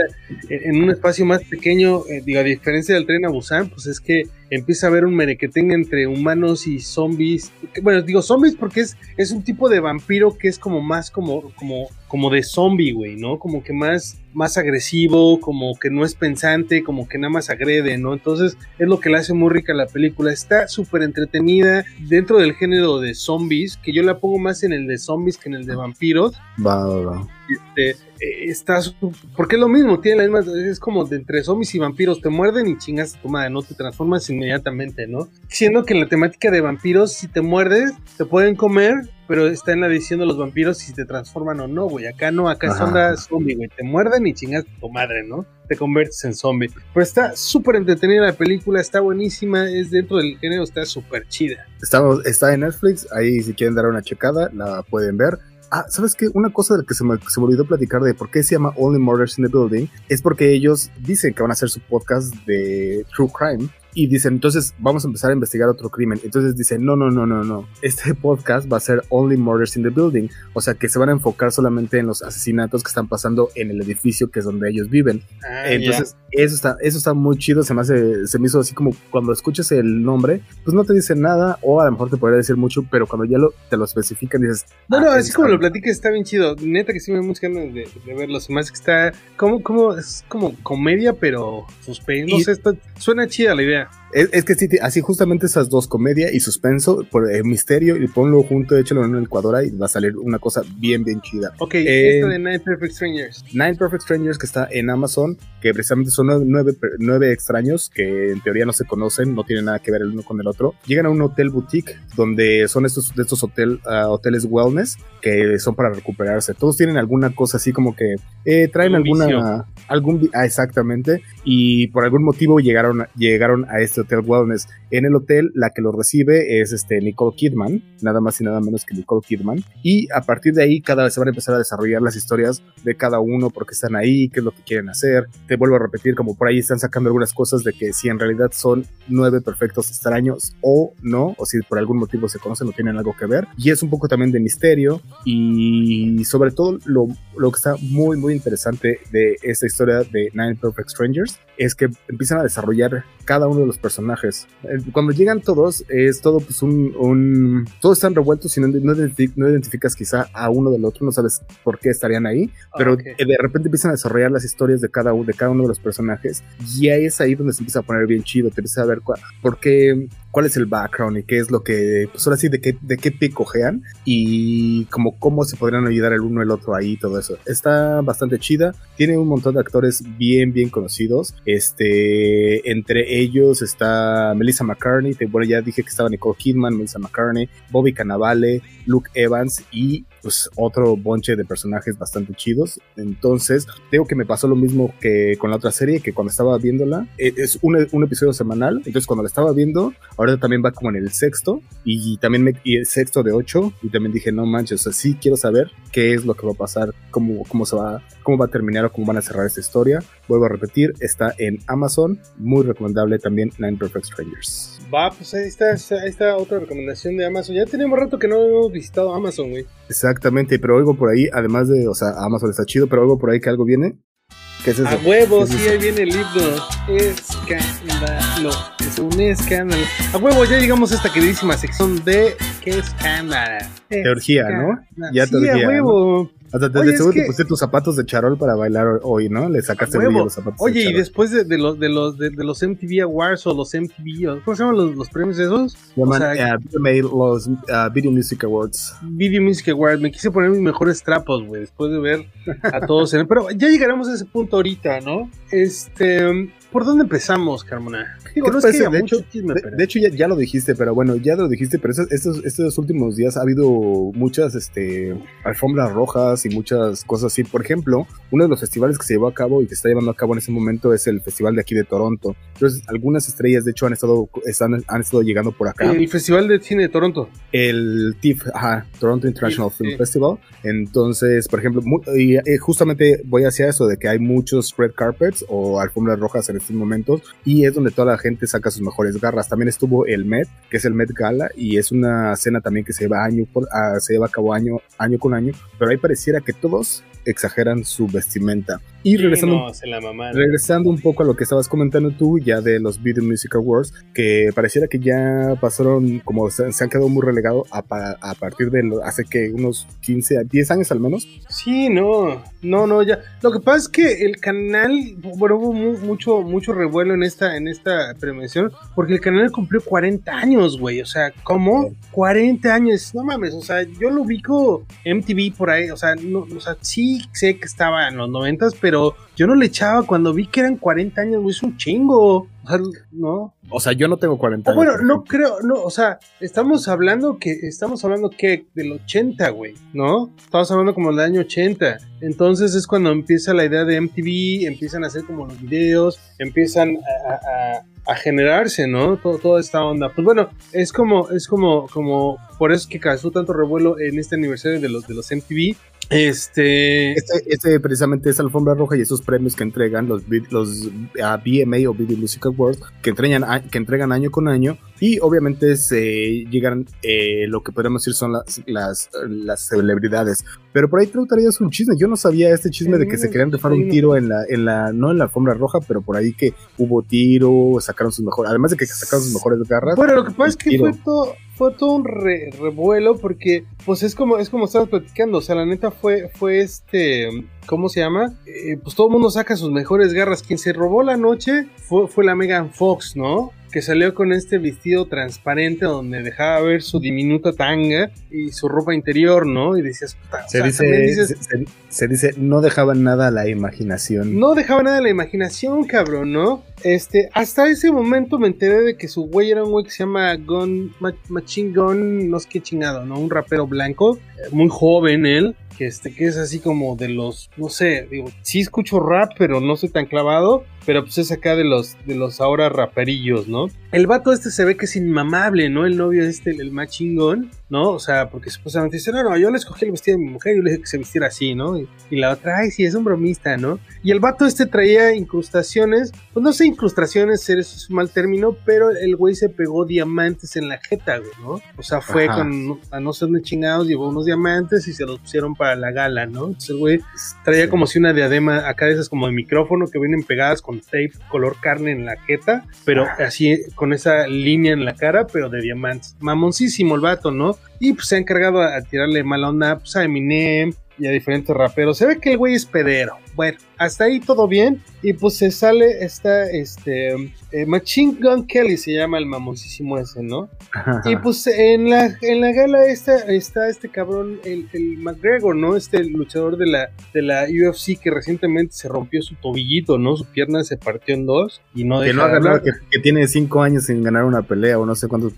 en un espacio más pequeño, eh, digo, a diferencia del tren a Busan, pues es que empieza a haber un merequetengue entre humanos y zombies. Bueno, digo zombies porque es, es un tipo de vampiro que es como más como, como, como de zombie, güey, ¿no? Como que más, más agresivo, como que no es pensante, como que nada más agrede, ¿no? Entonces es lo que le hace muy rica la película. Está súper entretenida dentro del género de zombies, que yo la pongo más en el de zombies que en el de vampiros. Va, va, va. Este, estás porque es lo mismo, tiene la misma, es como de entre zombies y vampiros, te muerden y chingas tu madre, no te transformas inmediatamente, ¿no? Siendo que en la temática de vampiros, si te muerdes, te pueden comer, pero está en la decisión de los vampiros si te transforman o no, güey. Acá no, acá son zombie, güey. Te muerden y chingas tu madre, ¿no? Te conviertes en zombie. Pero está súper entretenida la película, está buenísima, es dentro del género, está súper chida. Está, está en Netflix, ahí si quieren dar una checada, la pueden ver. Ah, ¿sabes qué? Una cosa de la que se me, se me olvidó platicar de por qué se llama Only Murders in the Building es porque ellos dicen que van a hacer su podcast de True Crime y dicen, entonces vamos a empezar a investigar otro crimen. Entonces dicen, no, no, no, no, no. Este podcast va a ser Only Murders in the Building. O sea, que se van a enfocar solamente en los asesinatos que están pasando en el edificio que es donde ellos viven. Ah, entonces, eso está, eso está muy chido. Se me hace, se me hizo así como cuando escuchas el nombre, pues no te dicen nada, o a lo mejor te podría decir mucho, pero cuando ya lo, te lo especifican, dices. No, no, ah, así como lo platiques, está bien chido. Neta que sí me muchas ganas de, de verlo. Más que está como, como, es como comedia, pero suspense. No sé, suena chida la idea. Yeah. Es, que sí, así justamente esas dos, comedia y suspenso, por el misterio, y ponlo junto, échalo en el Ecuador y va a salir una cosa bien, bien chida. Ok, eh, de Nine Perfect Strangers. Nine Perfect Strangers que está en Amazon, que precisamente son nueve, nueve extraños que en teoría no se conocen, no tienen nada que ver el uno con el otro. Llegan a un hotel boutique donde son estos, de estos hotel, ah, hoteles wellness que son para recuperarse. Todos tienen alguna cosa así como que eh, traen alguna... Algún, ah, exactamente. Y por algún motivo llegaron, llegaron a este Hotel Wellness. En el hotel, la que lo recibe es este Nicole Kidman, nada más y nada menos que Nicole Kidman. Y a partir de ahí, cada vez se van a empezar a desarrollar las historias de cada uno, porque están ahí, qué es lo que quieren hacer. Te vuelvo a repetir, como por ahí están sacando algunas cosas de que si en realidad son nueve perfectos extraños o no, o si por algún motivo se conocen o tienen algo que ver. Y es un poco también de misterio y sobre todo lo que está muy, muy interesante de esta historia de Nine Perfect Strangers es que empiezan a desarrollar cada uno de los personajes. Eh, cuando llegan todos, es todo pues un... un todos están revueltos y no, no, identificas quizá a uno del otro, no sabes por qué estarían ahí, pero okay. de repente empiezan a desarrollar las historias de cada, de cada uno de los personajes y ahí es ahí donde se empieza a poner bien chido, te empieza a ver por qué cuál es el background y qué es lo que, pues ahora sí, de qué, de qué picojean y como cómo se podrían ayudar el uno el otro ahí, todo eso. Está bastante chida, tiene un montón de actores bien, bien conocidos. Este, entre ellos está Melissa McCartney, bueno, ya dije que estaba Nicole Kidman, Melissa McCartney, Bobby Cannavale, Luke Evans y pues otro bonche de personajes bastante chidos. Entonces, tengo que me pasó lo mismo que con la otra serie, que cuando estaba viéndola, e, es un, un episodio semanal, entonces cuando la estaba viendo, ahora también va como en el sexto, y también me, y el sexto de ocho, y también dije, no manches, o sea, sí quiero saber qué es lo que va a pasar, cómo, cómo se va, cómo va a terminar o cómo van a cerrar esta historia. Vuelvo a repetir, está en Amazon, muy recomendable también Nine Perfect Strangers. Va, pues ahí está, ahí está otra recomendación de Amazon. Ya tenemos rato que no hemos visitado Amazon, güey. Exactamente, pero oigo por ahí, además de, o sea, Amazon está chido, pero oigo por ahí que algo viene. ¿Qué es eso? A huevo, sí, ahí viene el libro. Escándalo. Es un escándalo. A huevo, ya llegamos a esta queridísima sección de ¿Qué escándalo? Teología, ¿no? Ya sí, teología. A huevo. ¿no? Hasta desde seguro que... te pusiste tus zapatos de charol para bailar hoy, ¿no? Le sacaste el los zapatos. Oye, y después de, de, los, de, los, de, de, los MTV Awards o los MTV, ¿cómo se llaman los, los premios esos? Se llaman o sea, uh, los uh, Video Music Awards. Video Music Awards. Me quise poner mis mejores trapos, güey, después de ver a todos. en el, pero ya llegaremos a ese punto ahorita, ¿no? Este. ¿Por dónde empezamos, Carmona? Digo, no es que de, hecho, chisme, de, pero... de, hecho, ya, ya, lo dijiste, pero bueno, ya lo dijiste, pero estos, estos, estos, últimos días ha habido muchas este, alfombras rojas y muchas cosas así. Por ejemplo, uno de los festivales que se llevó a cabo y que se está llevando a cabo en ese momento es el festival de aquí de Toronto. Entonces, algunas estrellas, de hecho, han estado, están, han estado llegando por acá. El Festival de Cine de Toronto. El TIFF, ajá, Toronto International sí, Film sí. Festival. Entonces, por ejemplo, y, y justamente voy hacia eso de que hay muchos red carpets o alfombras rojas en estos momentos y es donde toda la gente saca sus mejores garras. También estuvo el Met, que es el Met Gala y es una cena también que se lleva año por, uh, se lleva a cabo año año con año, pero ahí pareciera que todos exageran su vestimenta. Y regresando, no, la mamaron. regresando un poco a lo que estabas comentando tú, ya de los Video Music Awards, que pareciera que ya pasaron, como se, se han quedado muy relegados a, a, partir de lo, hace que unos 15 a 10 años al menos. Sí, no, no, no, ya. Lo que pasa es que el canal, bueno, hubo mucho, mucho revuelo en esta, en esta premiación, porque el canal cumplió 40 años, güey. O sea, ¿cómo? Sí. 40 años, no mames, o sea, yo lo ubico MTV por ahí, o sea, no, o sea, sí sé que estaba en los 90, pero yo no le echaba cuando vi que eran 40 años, güey, es un chingo. O sea, no. O sea, yo no tengo 40 años. bueno, no creo, no, o sea, estamos hablando que, estamos hablando que del 80, güey, ¿no? Estamos hablando como del año 80. Entonces es cuando empieza la idea de MTV, empiezan a hacer como los videos, empiezan a, a, a generarse, ¿no? Todo, toda esta onda. Pues bueno, es como, es como, como, por eso es que causó tanto revuelo en este aniversario de los, de los MTV. Este... este... Este, precisamente es alfombra roja y esos premios que entregan los, los uh, BMA o Video Music Awards que entregan, que entregan año con año y obviamente se llegan eh, lo que podríamos decir son las, las, las celebridades. Pero por ahí te traías un chisme. Yo no sabía este chisme sí, de que se querían rifar un tiro en la, en la, no en la alfombra roja, pero por ahí que hubo tiro, sacaron sus mejores, además de que sacaron sus mejores garras. Bueno, lo que pasa es que tiro. fue todo, fue todo un re, revuelo porque pues es como es como estabas platicando, o sea, la neta fue fue este ¿cómo se llama? Eh, pues todo el mundo saca sus mejores garras. Quien se robó la noche fue, fue la Megan Fox, ¿no? Que salió con este vestido transparente donde dejaba ver su diminuta tanga y su ropa interior, ¿no? Y decías, puta, se, o sea, dice, dices, se, se, dice, no dejaba nada a la imaginación. No dejaba nada a la imaginación, cabrón, ¿no? Este, hasta ese momento me enteré de que su güey era un güey que se llama Gun, Machine Gun, no sé qué chingado, ¿no? Un rapero blanco, muy joven él, que, este, que es así como de los, no sé, digo, sí escucho rap, pero no soy tan clavado, pero pues es acá de los, de los ahora raperillos, ¿no? El vato este se ve que es inmamable, ¿no? El novio este, el más chingón, ¿no? O sea, porque supuestamente dice, no, no, yo le escogí el vestido de mi mujer y yo le dije que se vistiera así, ¿no? Y, la otra, ay, sí, es un bromista, ¿no? Y el vato este traía incrustaciones, pues no sé, incrustaciones, eso es un mal término, pero el güey se pegó diamantes en la jeta, güey, ¿no? O sea, fue con, a no ser de chingados, llevó unos diamantes y se los pusieron para la gala, ¿no? Entonces el güey traía como si una diadema acá de esas como de micrófono que vienen pegadas con tape color carne en la jeta, pero así con esa línea en la cara, pero de diamantes. Mamoncísimo el vato, ¿no? Y pues se ha encargado a, tirarle mala onda pues, a Eminem y a diferentes raperos. Se ve que el güey es pedero. Bueno, hasta ahí todo bien. Y pues se sale esta, este, eh, Machine Gun Kelly se llama el mamoncísimo ese, ¿no? Y pues en la, en la gala esta, está este cabrón, el, el, McGregor, ¿no? Este luchador de la, de la UFC que recientemente se rompió su tobillito, ¿no? Su pierna se partió en dos y no Que no ha ganado, que, tiene cinco años sin ganar una pelea o no sé cuántos,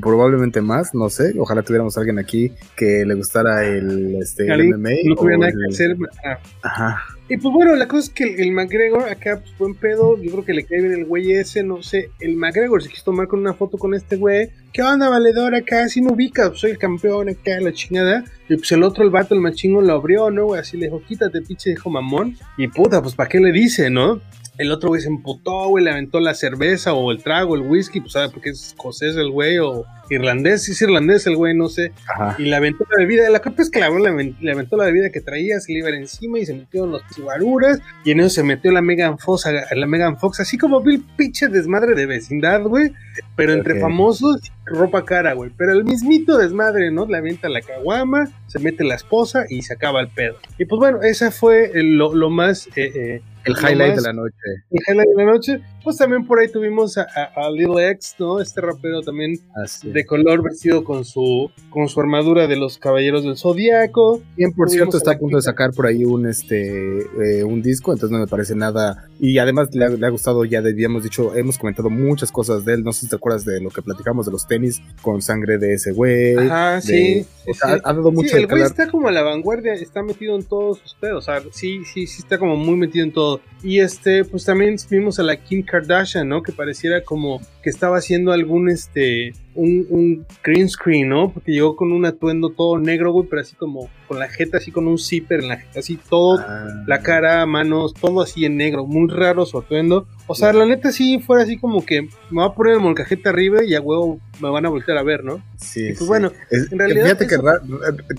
probablemente más, no sé. Ojalá tuviéramos alguien aquí que le gustara el, este, MMA. No tuviera nada que hacer. Ah. Ajá. Y pues bueno, la cosa es que el, McGregor acá, pues buen pedo, yo creo que le cae bien el güey ese, no sé, el McGregor se quiso tomar con una foto con este güey, ¿qué onda, valedor acá? Si me ubicas, pues, soy el campeón acá, la chingada. Y pues el otro, el vato, el machingo, lo abrió, ¿no, güey? Así le dijo, quítate, pinche dijo mamón. Y puta, pues ¿para qué le dice, no? El otro güey se emputó, güey, le aventó la cerveza o el trago, el whisky, pues sabe porque es escocés el güey, o irlandés, sí es irlandés el güey, no sé. Y le aventó la bebida, la culpa es que la, le, aventó la bebida que traía, se le iba encima y se metió en los chivaruras, y en eso se metió la Megan Fox, la Megan Fox, así como Bill pinche desmadre de vecindad, güey, pero entre famosos, ropa cara, güey. Pero el mismito desmadre, ¿no? Le avienta la caguama, se mete la esposa y se acaba el pedo. Y pues bueno, esa fue lo, lo más... Eh, eh, el highlight de la noche. El highlight de la noche. Pues también por ahí tuvimos a, a, Little X, ¿no? Este rapero también de color vestido con su, con su armadura de los Caballeros del Zodíaco. Bien, por cierto, está a punto de sacar por ahí un, este, eh, un disco, entonces no me parece nada. Y además le ha, gustado, ya habíamos dicho, hemos comentado muchas cosas de él. No sé si te acuerdas de lo que platicamos de los tenis con sangre de ese güey. Ajá, sí. Ha, dado mucho el güey está como a la vanguardia, está metido en todos sus pedos. O sea, sí, sí, sí está como muy metido en todo. Y este, pues también vimos a la Kim Kardashian, ¿no? Que pareciera como que estaba haciendo algún, este, un, un green screen, ¿no? Porque llegó con un atuendo todo negro, güey, pero así como con la jeta, así con un zipper en la jeta, así todo, ah. la cara, manos, todo así en negro, muy raro su atuendo. O sea, la neta sí fuera así como que me va a poner el molcajete arriba y a huevo me van a voltear a ver, ¿no? Sí. pues bueno, en realidad. Fíjate que,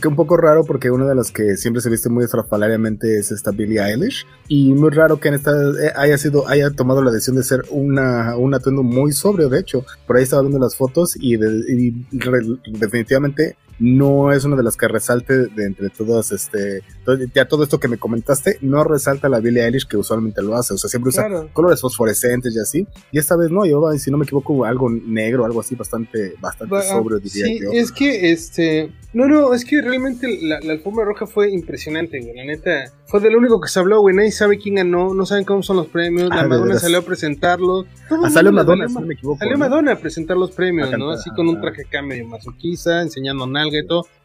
que, un poco raro porque una de las que siempre se viste muy estrafalariamente es esta Billie Eilish. Y muy raro que en esta eh, haya sido, haya tomado la decisión de ser una, un atuendo muy sobrio, de hecho. Por ahí estaba viendo las fotos y, definitivamente no es una de las que resalte de entre todas, este, ya todo esto que me comentaste, no resalta la Billie Eilish que usualmente lo hace, o sea, siempre usa colores fosforescentes y así, y esta vez no, yo, si no me equivoco, algo negro, algo así bastante, bastante sobrio, diría sí, es que, este, no, no, es que realmente la, alfombra roja fue impresionante, güey, la neta, fue de lo único que se habló, güey, nadie sabe quién ganó, no saben cómo son los premios, la ah, Madonna salió a presentarlos. Ah, salió Madonna, si no me equivoco. Salió Madonna a presentar los premios, ¿no? Así con un traje acá medio masoquista, enseñando nalga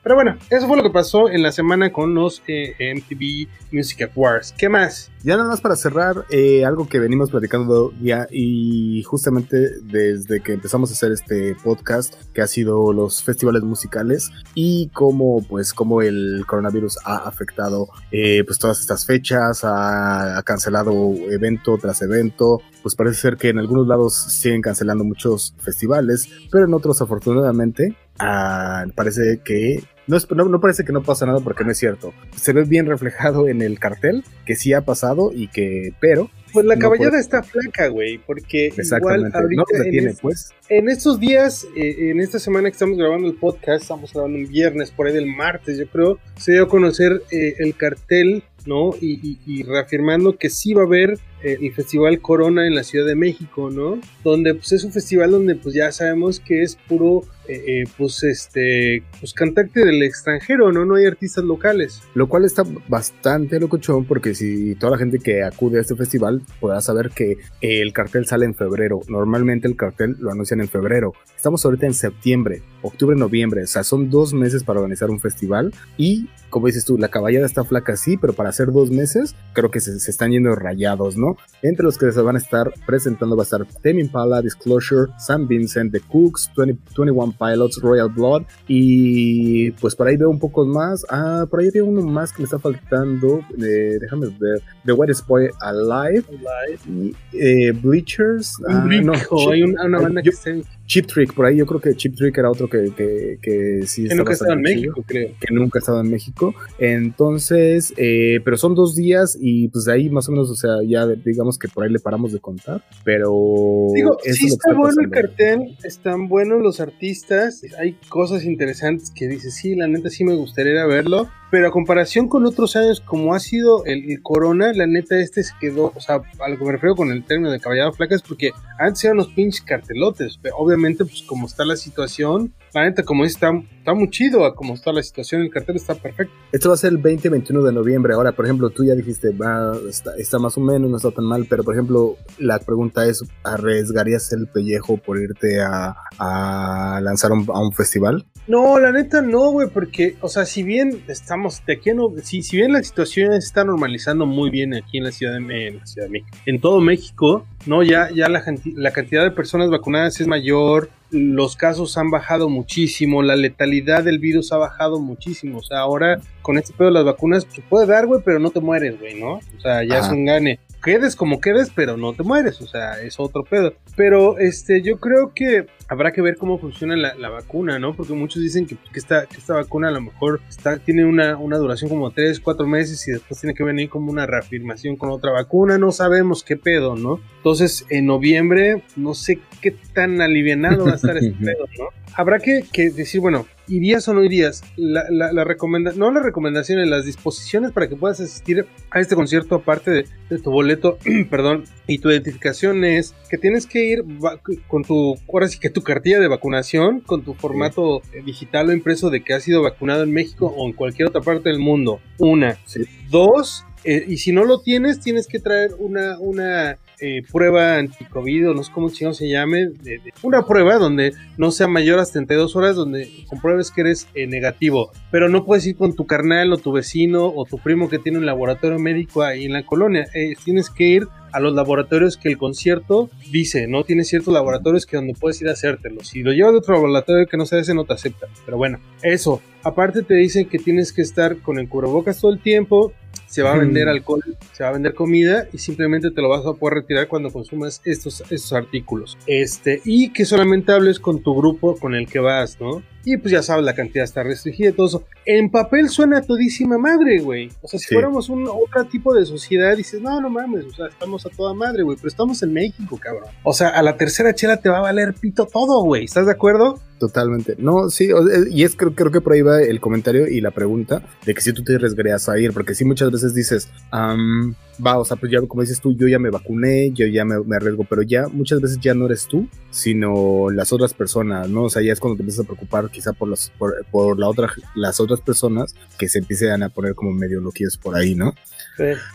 Pero bueno, eso fue lo que pasó en la semana con los eh, MTV Music Awards. ¿Qué más? Ya nada más para cerrar, eh, algo que venimos platicando ya y justamente desde que empezamos a hacer este podcast, que ha sido los festivales musicales y cómo pues cómo el coronavirus ha afectado eh, pues todas estas fechas, ha, cancelado evento tras evento, pues parece ser que en algunos lados siguen cancelando muchos festivales, pero en otros afortunadamente ah, parece que no, parece que no pasa nada porque no es cierto. Se ve bien reflejado en el cartel que sí ha pasado y que, pero. Pues la caballada está flaca, güey, porque igual ahorita en, pues. en, estos días, eh, en esta semana que estamos grabando el podcast, estamos grabando un viernes, por ahí del martes, yo creo, se dio a conocer eh, el cartel ¿no? Y, reafirmando que sí va a haber eh, el Festival Corona en la Ciudad de México, ¿no? Donde pues es un festival donde pues ya sabemos que es puro eh, pues este pues cantante del extranjero, ¿no? No hay artistas locales. Lo cual está bastante locochón porque si toda la gente que acude a este festival podrá saber que el cartel sale en febrero. Normalmente el cartel lo anuncian en febrero. Estamos ahorita en septiembre, octubre, noviembre. O sea, son dos meses para organizar un festival y como dices tú, la caballada está flaca sí, pero para hacer dos meses creo que se, están yendo rayados, ¿no? Entre los que se van a estar presentando va a estar Tame Disclosure, Sam Vincent, The Cooks, 21 Pilots, Royal Blood. Y pues por ahí veo un poco más. Ah, por ahí veo uno más que me está faltando. Eh, déjame ver. The White Boy Alive. Y, eh, Bleachers. Ah, no, hay una, una banda que está Chip Trick, por ahí yo creo que Chip Trick era otro que, que, que sí que nunca estaba en México, creo. Que nunca ha estado en México. Entonces, eh, pero son dos días y pues de ahí más o menos, o sea, ya digamos que por ahí le paramos de contar. Pero. Digo, sí está, bueno el cartel, están buenos los artistas, hay cosas interesantes que dices, sí, la neta sí me gustaría verlo. Pero a comparación con otros años, como ha sido el, Corona, la neta este se quedó, o sea, a me refiero con el término de caballado flacas, porque antes eran los pinches cartelotes, pero obviamente, pues como está la situación, la neta, como dice, está, está muy chido a como está la situación, el cartel está perfecto. Esto va a ser el 20-21 de noviembre. Ahora, por ejemplo, tú ya dijiste, va, está, más o menos, no está tan mal, pero por ejemplo, la pregunta es, ¿arriesgarías el pellejo por irte a, a lanzar a un festival? No, la neta no, güey, porque, o sea, si bien estamos de aquí, no, si, si bien la situación se está normalizando muy bien aquí en la Ciudad de, en la Ciudad de México, en todo México, no, ya, ya la, la cantidad de personas vacunadas es mayor, los casos han bajado muchísimo, la letalidad del virus ha bajado muchísimo. O sea, ahora con este pedo de las vacunas, se puede dar, güey, pero no te mueres, güey, ¿no? O sea, ya es un gane. Quedes como quedes, pero no te mueres, o sea, es otro pedo. Pero este, yo creo que habrá que ver cómo funciona la, vacuna, ¿no? Porque muchos dicen que, que, esta, que esta vacuna a lo mejor está, tiene una, una duración como 3, 4 meses y después tiene que venir como una reafirmación con otra vacuna, no sabemos qué pedo, ¿no? Entonces, en noviembre, no sé qué tan alivianado va a estar este pedo, ¿no? Habrá que, que decir, bueno, ¿Irías o no irías? La, la, la recomendación, no las recomendaciones, las disposiciones para que puedas asistir a este concierto, aparte de, tu boleto, perdón, y tu identificación es que tienes que ir con tu, ahora sí que tu cartilla de vacunación, con tu formato digital o impreso de que has sido vacunado en México o en cualquier otra parte del mundo. Una. Dos, eh, y si no lo tienes, tienes que traer una, una eh, prueba anticovid, o no sé cómo se llame, una prueba donde no sea mayor a 72 horas, donde compruebes que eres eh, negativo. Pero no puedes ir con tu carnal o tu vecino o tu primo que tiene un laboratorio médico ahí en la colonia. tienes que ir a los laboratorios que el concierto dice, ¿no? Tiene ciertos laboratorios que donde puedes ir a hacértelo. Si lo llevas de otro laboratorio que no sea ese, no te acepta. Pero bueno, eso. Aparte te dicen que tienes que estar con el cubrebocas todo el tiempo, se va a vender alcohol, se va a vender comida y simplemente te lo vas a poder retirar cuando consumas estos, estos artículos. Este, y que solamente hables con tu grupo con el que vas, ¿no? Y pues ya sabes, la cantidad está restringida y todo eso. En papel suena todísima madre, güey. O sea, si fuéramos un otro tipo de sociedad, dices, no, no mames, o sea, estamos a toda madre, güey, pero estamos en México, cabrón. O sea, a la tercera chela te va a valer pito todo, güey. ¿Estás de acuerdo? Totalmente. No, sí, y es creo, creo que por ahí va el comentario y la pregunta de que si tú te arriesgarías a ir, porque sí muchas veces dices, va, o sea, pues ya como dices tú, yo ya me vacuné, yo ya me, arriesgo, pero ya muchas veces ya no eres tú, sino las otras personas, ¿no? O sea, ya es cuando te empiezas a preocupar quizá por, los, por, la otra, las otras personas que se empiecen a poner como medio loquillos por ahí, ¿no?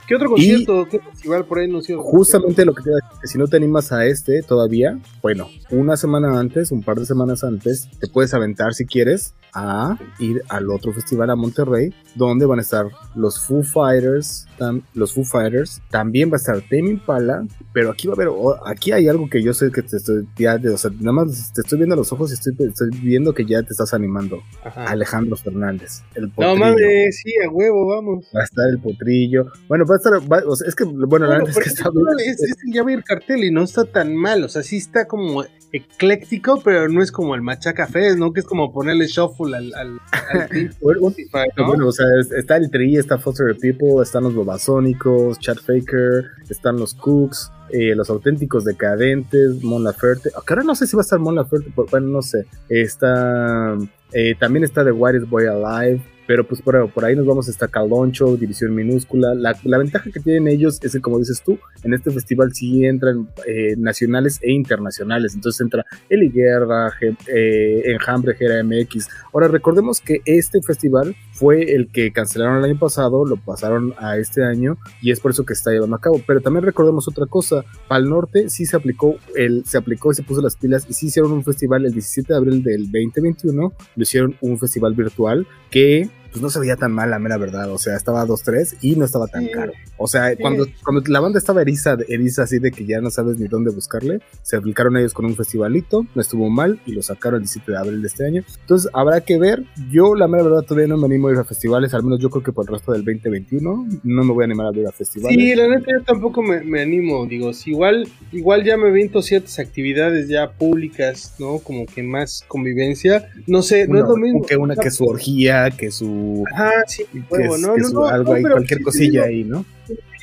¿Qué otro concierto, qué festival por ahí no Justamente lo que te iba a decir, que si no te animas a este todavía, bueno, una semana antes, un par de semanas antes, te puedes aventar si quieres a ir al otro festival a Monterrey, donde van a estar los Foo Fighters, los Foo Fighters, también va a estar Tame Impala, pero aquí va a haber, aquí hay algo que yo sé que te estoy, ya, o sea, nada más te estoy viendo a los ojos y estoy, estoy viendo que ya te estás animando. Alejandro Fernández, el potrillo. No mames, sí, a huevo, vamos. Va a estar el potrillo. Bueno, va a estar, o sea, es que, bueno, la verdad es que está es, es, ya va a ir cartel y no está tan mal, o sea, sí está como ecléctico, pero no es como el Machaca Fest, ¿no? Que es como ponerle shuffle al, al, bueno, o sea, está el Tri, está Foster the People, están los Bobasónicos, Chad Faker, están los Cooks, eh, los auténticos decadentes, Mon Laferte. Ahora no sé si va a estar Mon Laferte, bueno, no sé. Está. Eh, también está The Whitest Boy Alive. Pero pues por, por ahí nos vamos hasta Caloncho, División Minúscula. La, ventaja que tienen ellos es que, como dices tú, en este festival sí entran eh, nacionales e internacionales. Entonces entra Eli Guerra, eh, Enjambre, Gera MX. Ahora recordemos que este festival fue el que cancelaron el año pasado, lo pasaron a este año y es por eso que está llevando a cabo. Pero también recordemos otra cosa, para el norte sí se aplicó, el, se aplicó y se puso las pilas y sí hicieron un festival el 17 de abril del 2021, lo hicieron un festival virtual que pues no se veía tan mal, la mera verdad. O sea, estaba 2-3 y no estaba tan caro. O sea, cuando, cuando la banda estaba eriza, eriza así de que ya no sabes ni dónde buscarle, se aplicaron ellos con un festivalito, no estuvo mal y lo sacaron el 17 de abril de este año. Entonces, habrá que ver. Yo, la mera verdad, todavía no me animo a ir a festivales, al menos yo creo que por el resto del 2021 no me voy a animar a ir a festivales. Sí, la neta yo tampoco me, animo, digo, si igual, igual ya me viento ciertas actividades ya públicas, ¿no? Como que más convivencia, no sé, no es lo mismo. Que una que su orgía, que su... Ah, sí, huevo, no, no, no, algo ahí, cualquier cosilla ahí, ¿no?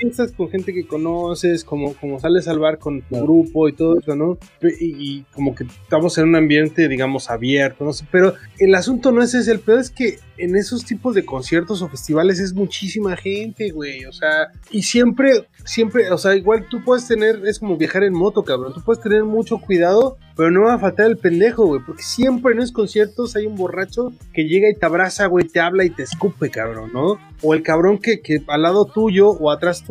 Piensas con gente que conoces, como, como sales al bar con tu grupo y todo eso, ¿no? Y, como que estamos en un ambiente, digamos, abierto, no sé, pero el asunto no es ese, el peor es que en esos tipos de conciertos o festivales es muchísima gente, güey, o sea, y siempre, siempre, o sea, igual tú puedes tener, es como viajar en moto, cabrón, tú puedes tener mucho cuidado, pero no va a faltar el pendejo, güey, porque siempre en esos conciertos hay un borracho que llega y te abraza, güey, te habla y te escupe, cabrón, ¿no? O el cabrón que, que al lado tuyo o atrás tuyo,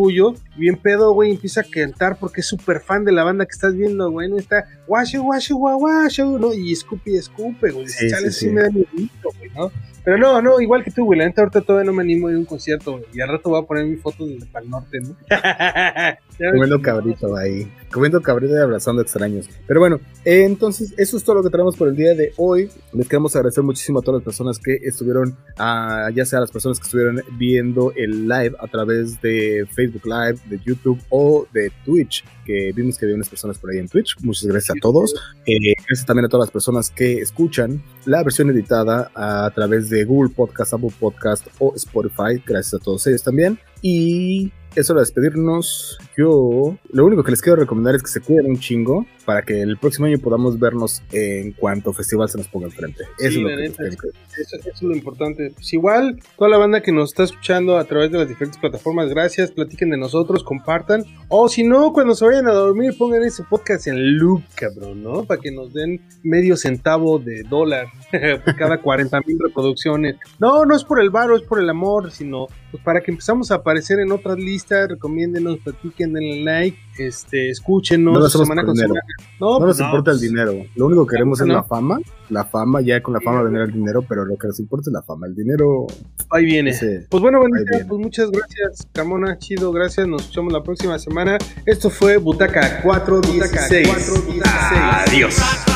bien pedo, güey, empieza a cantar porque es súper fan de la banda que estás viendo, güey, no está, guashu, guashu, guashu, ¿no? Y escupe y escupe, güey, sí, sí, sí. me da miedo, güey, ¿no? Pero no, no, igual que tú, güey. La neta ahorita todavía no me animo a ir a un concierto, Y al rato voy a poner mi foto desde Pal Norte, ¿no? Comiendo cabrito ahí. Comiendo cabrito y abrazando extraños. Pero bueno, eh, entonces, eso es todo lo que tenemos por el día de hoy. Les queremos agradecer muchísimo a todas las personas que estuvieron, uh, ya sea las personas que estuvieron viendo el live a través de Facebook Live, de YouTube o de Twitch, que vimos que había unas personas por ahí en Twitch. Muchas gracias a todos. Eh, gracias también a todas las personas que escuchan la versión editada a través de Google Podcast, Apple Podcast o Spotify. Gracias a todos ellos también. Y es hora de despedirnos. Yo lo único que les quiero recomendar es que se cuiden un chingo para que el próximo año podamos vernos en cuanto festival se nos ponga enfrente. Eso, es, lo eso, es lo importante. Pues igual, toda la banda que nos está escuchando a través de las diferentes plataformas, gracias, platiquen de nosotros, compartan. O si no, cuando se vayan a dormir, pongan ese podcast en loop, cabrón, ¿no? Para que nos den medio centavo de dólar por cada 40 mil reproducciones. No, no es por el varo, es por el amor, sino pues para que empezamos a aparecer en otras listas, recomiéndenos, platiquen, denle like, este, escúchenos no semana con semana. No, nos pues importa el dinero. Lo único que queremos es la fama. La fama, ya con la fama vendrá el dinero, pero lo que nos importa es la fama. El dinero. Ahí viene. pues bueno, pues muchas gracias, Camona. Chido, gracias. Nos escuchamos la próxima semana. Esto fue Butaca 416. Butaca 416. Adiós.